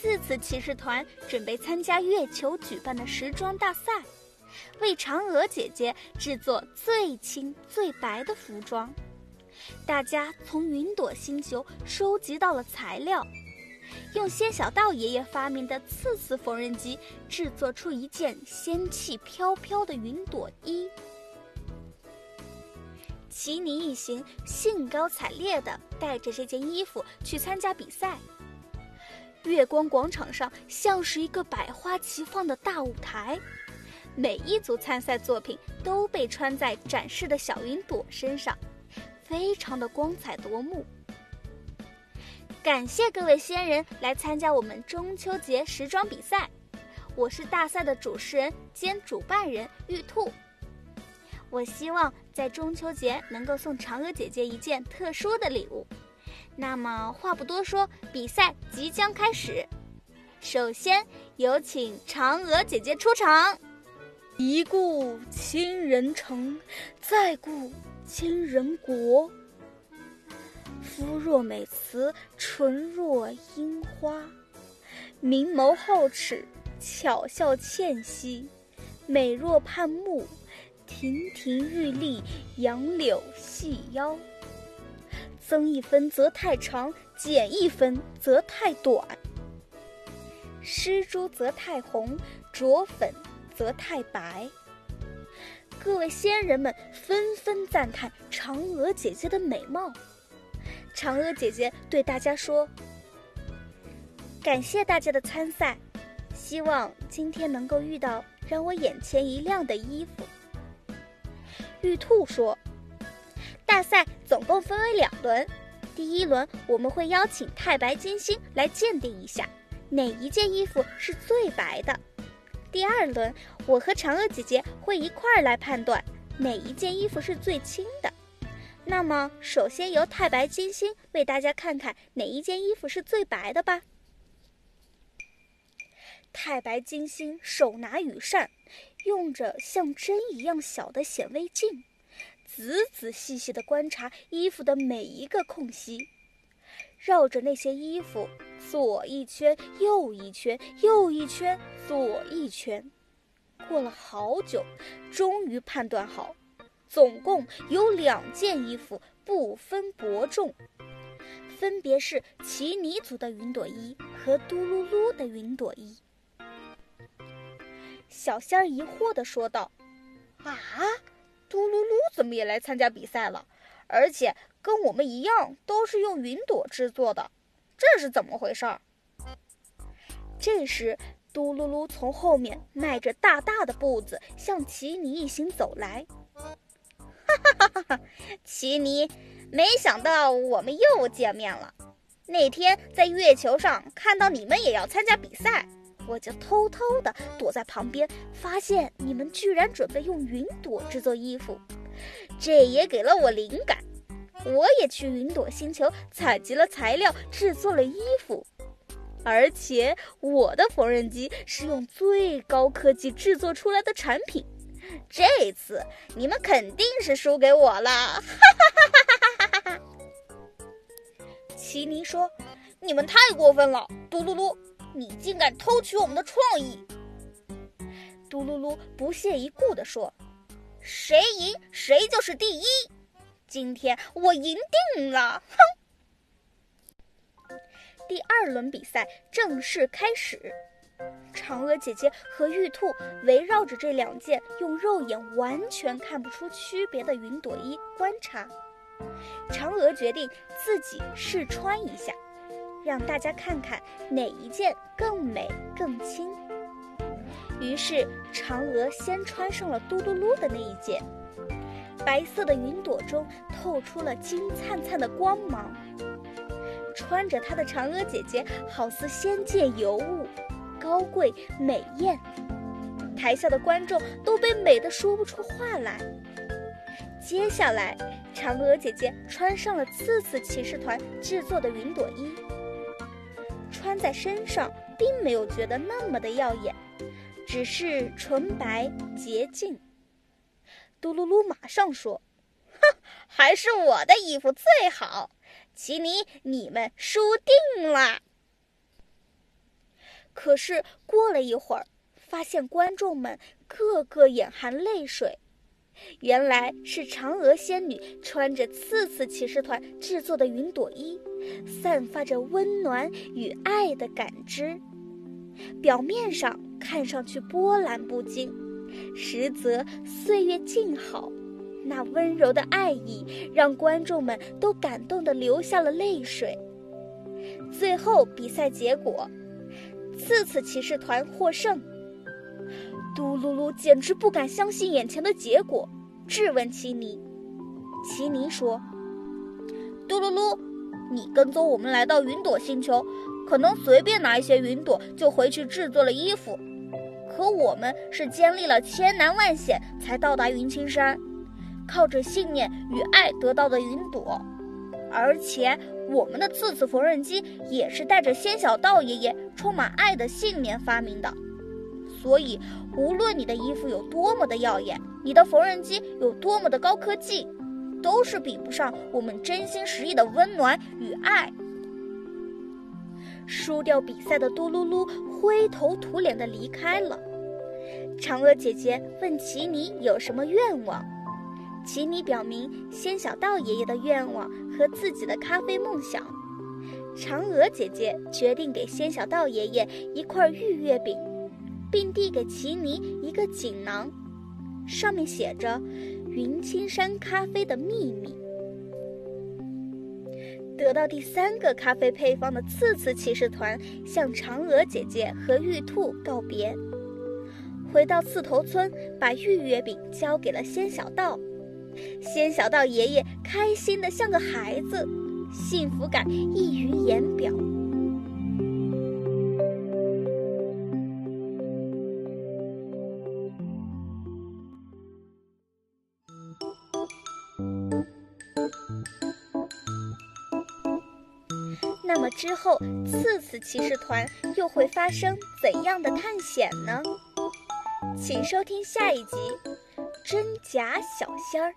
次次骑士团准备参加月球举办的时装大赛，为嫦娥姐姐制作最轻最白的服装。大家从云朵星球收集到了材料，用仙小道爷爷发明的刺刺缝纫机制作出一件仙气飘飘的云朵衣。奇尼一行兴高采烈地带着这件衣服去参加比赛。月光广场上像是一个百花齐放的大舞台，每一组参赛作品都被穿在展示的小云朵身上，非常的光彩夺目。感谢各位仙人来参加我们中秋节时装比赛，我是大赛的主持人兼主办人玉兔。我希望在中秋节能够送嫦娥姐姐一件特殊的礼物。那么话不多说，比赛即将开始。首先有请嫦娥姐姐出场。一顾倾人城，再顾倾人国。肤若美瓷，唇若樱花，明眸皓齿，巧笑倩兮，美若盼木，亭亭玉立，杨柳细腰。增一分则太长，减一分则太短。施朱则太红，着粉则太白。各位仙人们纷纷赞叹嫦娥姐姐的美貌。嫦娥姐姐对大家说：“感谢大家的参赛，希望今天能够遇到让我眼前一亮的衣服。”玉兔说。大赛总共分为两轮，第一轮我们会邀请太白金星来鉴定一下哪一件衣服是最白的。第二轮，我和嫦娥姐姐会一块儿来判断哪一件衣服是最轻的。那么，首先由太白金星为大家看看哪一件衣服是最白的吧。太白金星手拿羽扇，用着像针一样小的显微镜。仔仔细细地观察衣服的每一个空隙，绕着那些衣服左一圈，右一圈，右一圈，左一圈。过了好久，终于判断好，总共有两件衣服不分伯仲，分别是奇尼族的云朵衣和嘟噜噜的云朵衣。小仙儿疑惑地说道：“啊？”嘟噜噜怎么也来参加比赛了？而且跟我们一样都是用云朵制作的，这是怎么回事儿？这时，嘟噜噜从后面迈着大大的步子向奇尼一行走来。哈哈哈哈哈！奇尼，没想到我们又见面了。那天在月球上看到你们也要参加比赛。我就偷偷的躲在旁边，发现你们居然准备用云朵制作衣服，这也给了我灵感。我也去云朵星球采集了材料，制作了衣服，而且我的缝纫机是用最高科技制作出来的产品。这次你们肯定是输给我了！哈哈哈哈哈哈！奇尼说：“你们太过分了，嘟噜噜。”你竟敢偷取我们的创意！嘟噜噜不屑一顾地说：“谁赢谁就是第一，今天我赢定了！”哼！第二轮比赛正式开始，嫦娥姐姐和玉兔围绕着这两件用肉眼完全看不出区别的云朵衣观察。嫦娥决定自己试穿一下。让大家看看哪一件更美更轻。于是嫦娥先穿上了嘟噜噜的那一件，白色的云朵中透出了金灿灿的光芒。穿着它的嫦娥姐姐好似仙界尤物，高贵美艳。台下的观众都被美得说不出话来。接下来，嫦娥姐姐穿上了刺刺骑士团制作的云朵衣。穿在身上并没有觉得那么的耀眼，只是纯白洁净。嘟噜噜马上说：“哼，还是我的衣服最好。”奇尼，你们输定了。可是过了一会儿，发现观众们个个眼含泪水，原来是嫦娥仙女穿着次次骑士团制作的云朵衣，散发着温暖与爱的感知。表面上看上去波澜不惊，实则岁月静好。那温柔的爱意让观众们都感动的流下了泪水。最后比赛结果，次次骑士团获胜。嘟噜噜简直不敢相信眼前的结果，质问奇尼。奇尼说：“嘟噜噜，你跟踪我们来到云朵星球，可能随便拿一些云朵就回去制作了衣服，可我们是经历了千难万险才到达云青山。”靠着信念与爱得到的云朵，而且我们的次次缝纫机也是带着仙小道爷爷充满爱的信念发明的。所以，无论你的衣服有多么的耀眼，你的缝纫机有多么的高科技，都是比不上我们真心实意的温暖与爱。输掉比赛的嘟噜噜灰头土脸地离开了。嫦娥姐姐问奇尼有什么愿望。奇尼表明仙小道爷爷的愿望和自己的咖啡梦想，嫦娥姐姐决定给仙小道爷爷一块玉月饼，并递给奇尼一个锦囊，上面写着“云青山咖啡的秘密”。得到第三个咖啡配方的次次骑士团向嫦娥姐姐和玉兔告别，回到刺头村，把玉月饼交给了仙小道。仙小道爷爷开心的像个孩子，幸福感溢于言表。那么之后，次次骑士团又会发生怎样的探险呢？请收听下一集《真假小仙儿》。